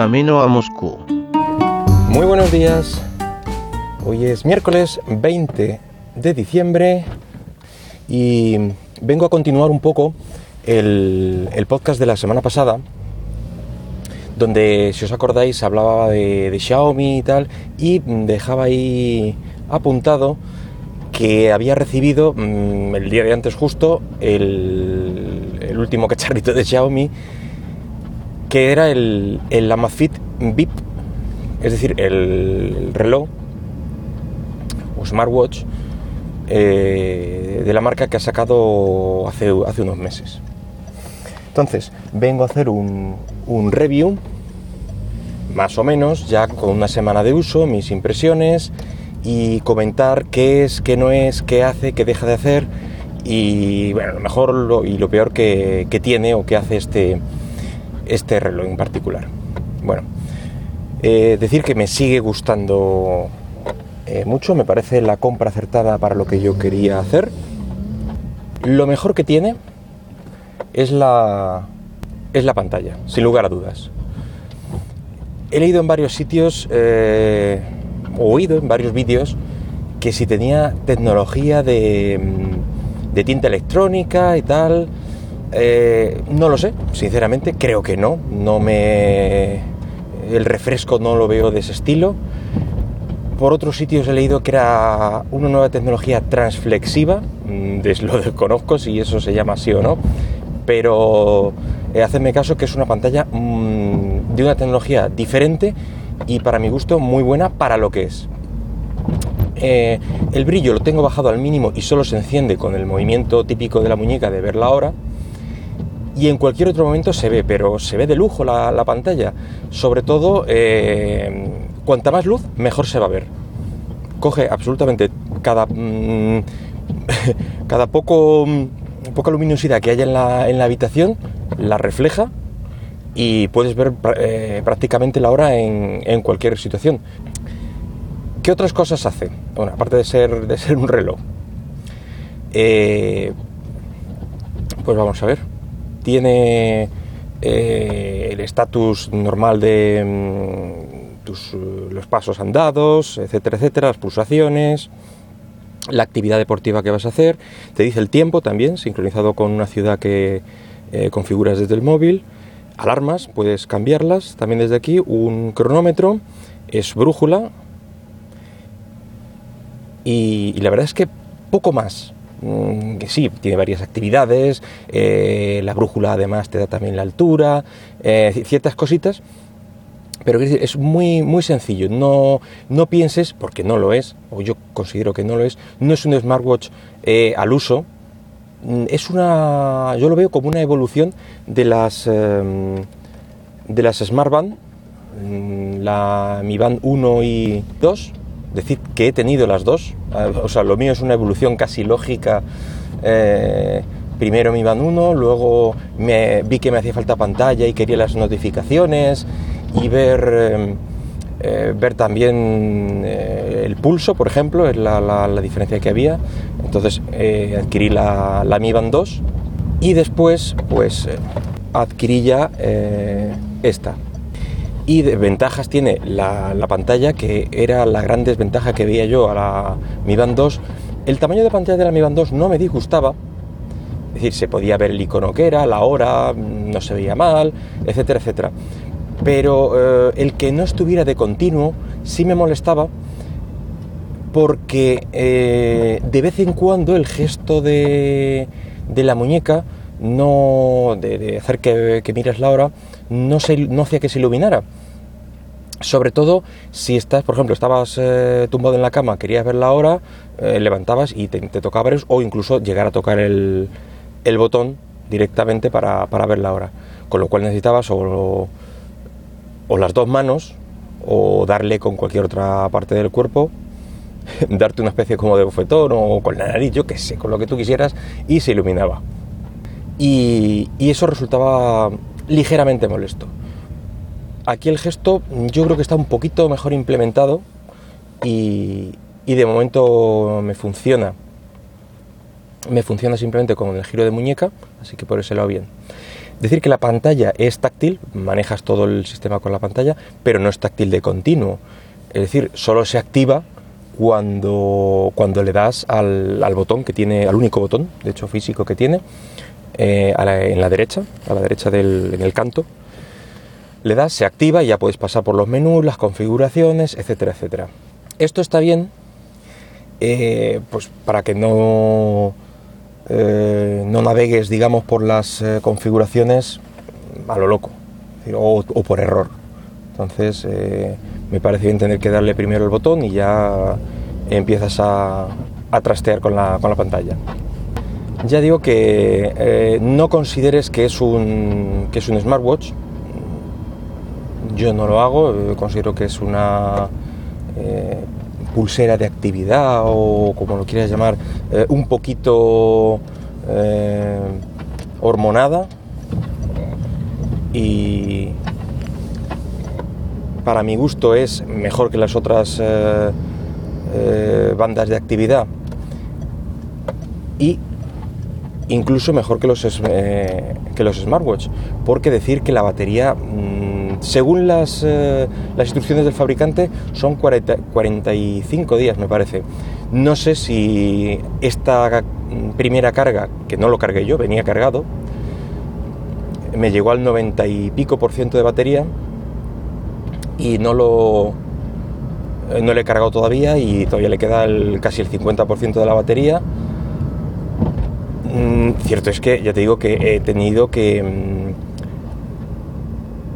camino a Moscú. Muy buenos días. Hoy es miércoles 20 de diciembre y vengo a continuar un poco el, podcast de la semana pasada, donde, si os acordáis, hablaba de, Xiaomi y tal, y dejaba ahí apuntado que había recibido mm, el día de antes justo el último cacharrito de Xiaomi, que era el, el Amazfit VIP, es decir, el reloj o smartwatch eh, de la marca que ha sacado hace, hace unos meses. Entonces, vengo a hacer un, un review, más o menos, ya con una semana de uso, mis impresiones y comentar qué es, qué no es, qué hace, qué deja de hacer y bueno, lo mejor lo, y lo peor que, que, tiene o que hace este, este reloj en particular. Bueno, eh, decir que me sigue gustando eh, mucho, me parece la compra acertada para lo que yo quería hacer. Lo mejor que tiene es la, es la pantalla, sin lugar a dudas. He leído en varios sitios, eh, oído en varios vídeos, que si tenía tecnología de, de tinta electrónica y tal, eh, no lo sé, sinceramente, creo que no. No me. El refresco no lo veo de ese estilo. Por otros sitios he leído que era una nueva tecnología transflexiva. Mm, lo desconozco si eso se llama así o no. Pero eh, hacedme caso que es una pantalla mmm, de una tecnología diferente y para mi gusto muy buena para lo que es. Eh, el brillo lo tengo bajado al mínimo y solo se enciende con el movimiento típico de la muñeca de ver la hora y en cualquier otro momento se ve, pero se ve de lujo la, la pantalla. Sobre todo, eh, cuanta más luz, mejor se va a ver. Coge absolutamente cada, mmm, cada poco, poca luminosidad que haya en la, en la, habitación, la refleja y puedes ver eh, prácticamente la hora en, en, cualquier situación. ¿Qué otras cosas hace? Bueno, aparte de ser, de ser un reloj. Eh, pues vamos a ver tiene eh, el estatus normal de mm, tus, los pasos andados, etcétera, etcétera, las pulsaciones, la actividad deportiva que vas a hacer, te dice el tiempo también, sincronizado con una ciudad que eh, configuras desde el móvil, alarmas, puedes cambiarlas. También desde aquí, un cronómetro, es brújula. Y, la verdad es que poco más, que sí, tiene varias actividades, eh, la brújula además te da también la altura, eh, ciertas cositas, pero es muy, muy sencillo, no, no pienses, porque no lo es, o yo considero que no lo es, no es un smartwatch eh, al uso, mm, es una, yo lo veo como una evolución de las, eh, de las Smart mm, la Mi Band 1 y 2, decir que he tenido las dos, o sea, lo mío es una evolución casi lógica. Eh, primero mi Band 1, luego me, vi que me hacía falta pantalla y quería las notificaciones y ver, eh, eh, ver también el pulso, por ejemplo, es la, la, la, diferencia que había. Entonces adquirí la, la, Mi Band 2 y después pues adquirí ya esta, y ventajas tiene la, la, pantalla, que era la gran desventaja que veía yo a la Mi Band 2. El tamaño de pantalla de la Mi Band 2 no me disgustaba, es decir, se podía ver el icono que era, la hora, no se veía mal, etcétera, etcétera. Pero eh, el que no estuviera de continuo sí me molestaba porque eh, de vez en cuando el gesto de, de la muñeca no de, de hacer que, que, mires la hora no, se, no hacía que se iluminara sobre todo si estás, por ejemplo, estabas eh, tumbado en la cama, querías ver la hora, eh, levantabas y te, tocaba ver o incluso llegar a tocar el, el botón directamente para, para, ver la hora. Con lo cual necesitabas o, o, las dos manos o darle con cualquier otra parte del cuerpo, darte una especie como de bofetón o con la nariz, yo qué sé, con lo que tú quisieras y se iluminaba. Y eso resultaba ligeramente molesto aquí el gesto yo creo que está un poquito mejor implementado y, de momento me funciona. Me funciona simplemente con el giro de muñeca, así que por eso lo bien. Decir que la pantalla es táctil, manejas todo el sistema con la pantalla, pero no es táctil de continuo. Es decir, solo se activa cuando, cuando le das al, botón que tiene, al único botón, de hecho físico que tiene, eh, en la derecha, a la derecha del, en el canto, le das, se activa y ya puedes pasar por los menús, las configuraciones, etcétera, etcétera. Esto está bien, eh, pues para que no, eh, no navegues, digamos, por las configuraciones a lo loco o, por error. Entonces, me parece bien tener que darle primero el botón y ya empiezas a, trastear con la, pantalla. Ya digo que eh, no consideres que es, un, que es un smartwatch. Yo no lo hago, eh, considero que es una eh, pulsera de actividad o como lo quieras llamar, un poquito hormonada. Y, para mi gusto es mejor que las otras eh, eh, bandas de actividad. Y incluso mejor que los, eh, que los smartwatch, porque decir que la batería, mm, según las, las, instrucciones del fabricante, son 45 días, me parece. No sé si esta primera carga, que no lo cargué yo, venía cargado, me llegó al 90 y pico por ciento de batería y no lo eh, no le he cargado todavía y todavía le queda casi el 50% de la batería. Mm, cierto es que ya te digo que he tenido que, mm,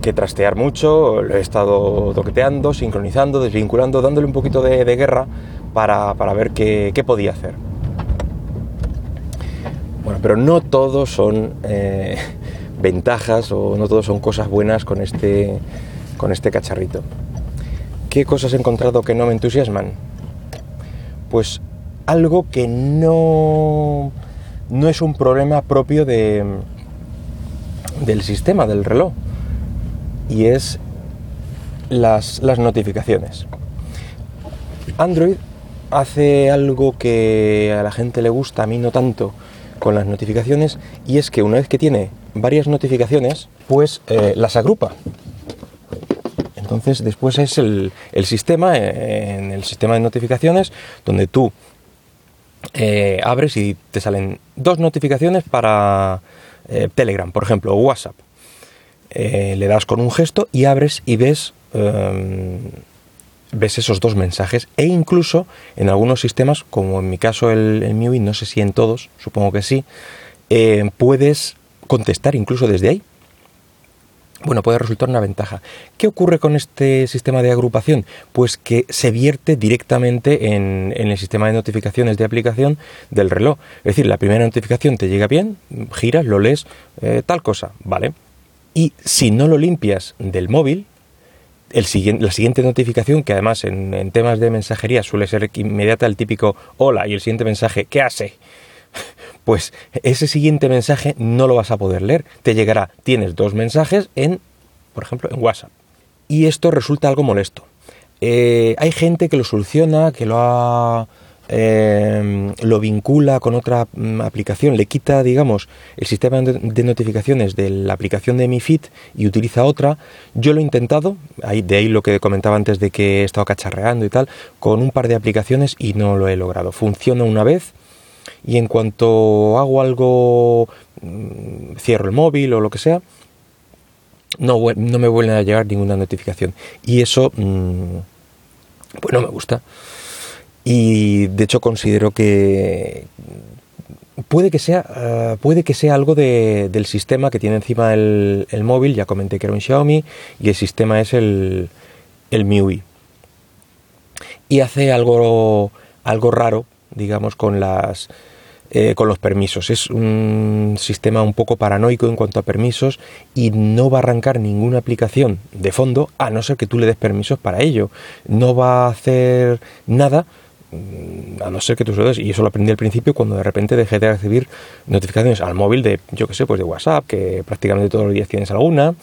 que trastear mucho, lo he estado toqueteando, sincronizando, desvinculando, dándole un poquito de, guerra para, ver qué, podía hacer. Bueno, pero no todos son eh, ventajas o no todos son cosas buenas con este, con este cacharrito. ¿Qué cosas he encontrado que no me entusiasman? Pues algo que no, no es un problema propio de, del sistema, del reloj, y es las, las notificaciones. Android hace algo que a la gente le gusta, a mí no tanto, con las notificaciones, y es que una vez que tiene varias notificaciones, pues eh, las agrupa. Entonces después es el, sistema, eh, en el sistema de notificaciones, donde tú eh, abres y te salen dos notificaciones para Telegram, por ejemplo, o WhatsApp. Le das con un gesto y abres y ves, em, ves esos dos mensajes. E incluso en algunos sistemas, como en mi caso el, el MIUI, no sé si en todos, supongo que sí, puedes contestar incluso desde ahí bueno, puede resultar una ventaja. ¿Qué ocurre con este sistema de agrupación? Pues que se vierte directamente en, el sistema de notificaciones de aplicación del reloj. Es decir, la primera notificación te llega bien, giras, lo lees, eh, tal cosa, ¿vale? Y si no lo limpias del móvil, el siguiente, la siguiente notificación, que además en, en, temas de mensajería suele ser inmediata el típico hola y el siguiente mensaje, ¿qué hace? pues ese siguiente mensaje no lo vas a poder leer. Te llegará, tienes dos mensajes en, por ejemplo, en WhatsApp. Y esto resulta algo molesto. Eh, hay gente que lo soluciona, que lo ha, eh, lo vincula con otra mm, aplicación, le quita, digamos, el sistema de notificaciones de la aplicación de Mi Fit y utiliza otra. Yo lo he intentado, de ahí lo que comentaba antes de que he estado cacharreando y tal, con un par de aplicaciones y no lo he logrado. Funciona una vez, y en cuanto hago algo, mm, cierro el móvil o lo que sea, no, no me vuelve a llegar ninguna notificación. Y eso, mm, pues no me gusta. Y de hecho considero que puede que sea, ah, puede que sea algo del sistema que tiene encima el, móvil. Ya comenté que era un Xiaomi y el sistema es el, el MIUI. Y hace algo, algo raro, digamos, con las eh, con los permisos. Es un sistema un poco paranoico en cuanto a permisos y no va a arrancar ninguna aplicación de fondo a no ser que tú le des permisos para ello. No va a hacer nada a no ser que tú se lo des. Y eso lo aprendí al principio cuando de repente dejé de recibir notificaciones al móvil de, yo que sé, pues de WhatsApp, que prácticamente todos los días tienes alguna,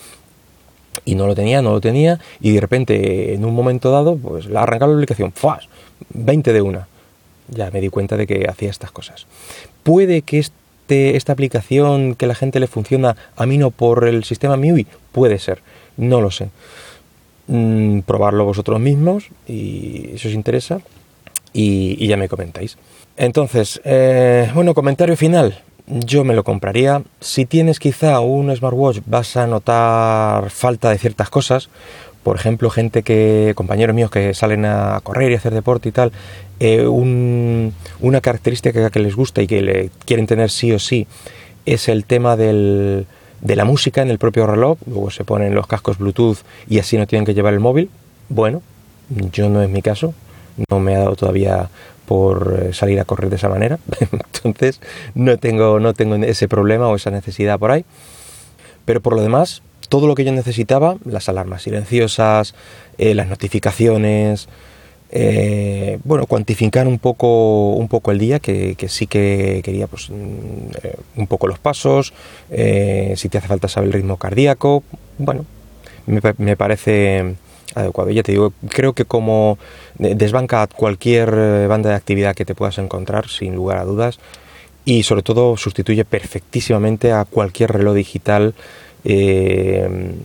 y no lo tenía, no lo tenía, y de repente en un momento dado, pues la arrancado la aplicación, ¡fuas! 20 de una ya me di cuenta de que hacía estas cosas. Puede que este, esta aplicación que la gente le funciona a mí no por el sistema MIUI, puede ser, no lo sé. Mm, probarlo vosotros mismos y si os interesa y, ya me comentáis. Entonces, eh, bueno, comentario final. Yo me lo compraría. Si tienes quizá un smartwatch vas a notar falta de ciertas cosas. Por ejemplo, gente que, compañeros míos que salen a correr y hacer deporte y tal, eh, una característica que les gusta y que le quieren tener sí o sí es el tema del, de la música en el propio reloj. Luego se ponen los cascos Bluetooth y así no tienen que llevar el móvil. Bueno, yo no es mi caso. No me ha dado todavía por eh, salir a correr de esa manera. Entonces no tengo, no tengo ese problema o esa necesidad por ahí. Pero por lo demás, todo lo que yo necesitaba, las alarmas silenciosas, eh, las notificaciones, eh, bueno, cuantificar un poco, un poco el día, que, sí que quería pues, mm, un poco los pasos, si te hace falta saber el ritmo cardíaco, bueno, me, me parece adecuado. Ya te digo, creo que como desbanca cualquier eh, banda de actividad que te puedas encontrar, sin lugar a dudas, y sobre todo sustituye perfectísimamente a cualquier reloj digital eh,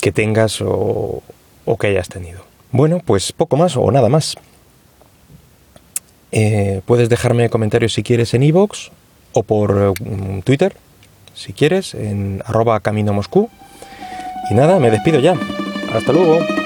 que tengas o, que hayas tenido. Bueno, pues poco más o nada más. Eh, puedes dejarme comentarios si quieres en iVoox o por Twitter, si quieres, en arroba camino Moscú. Y nada, me despido ya. Hasta luego.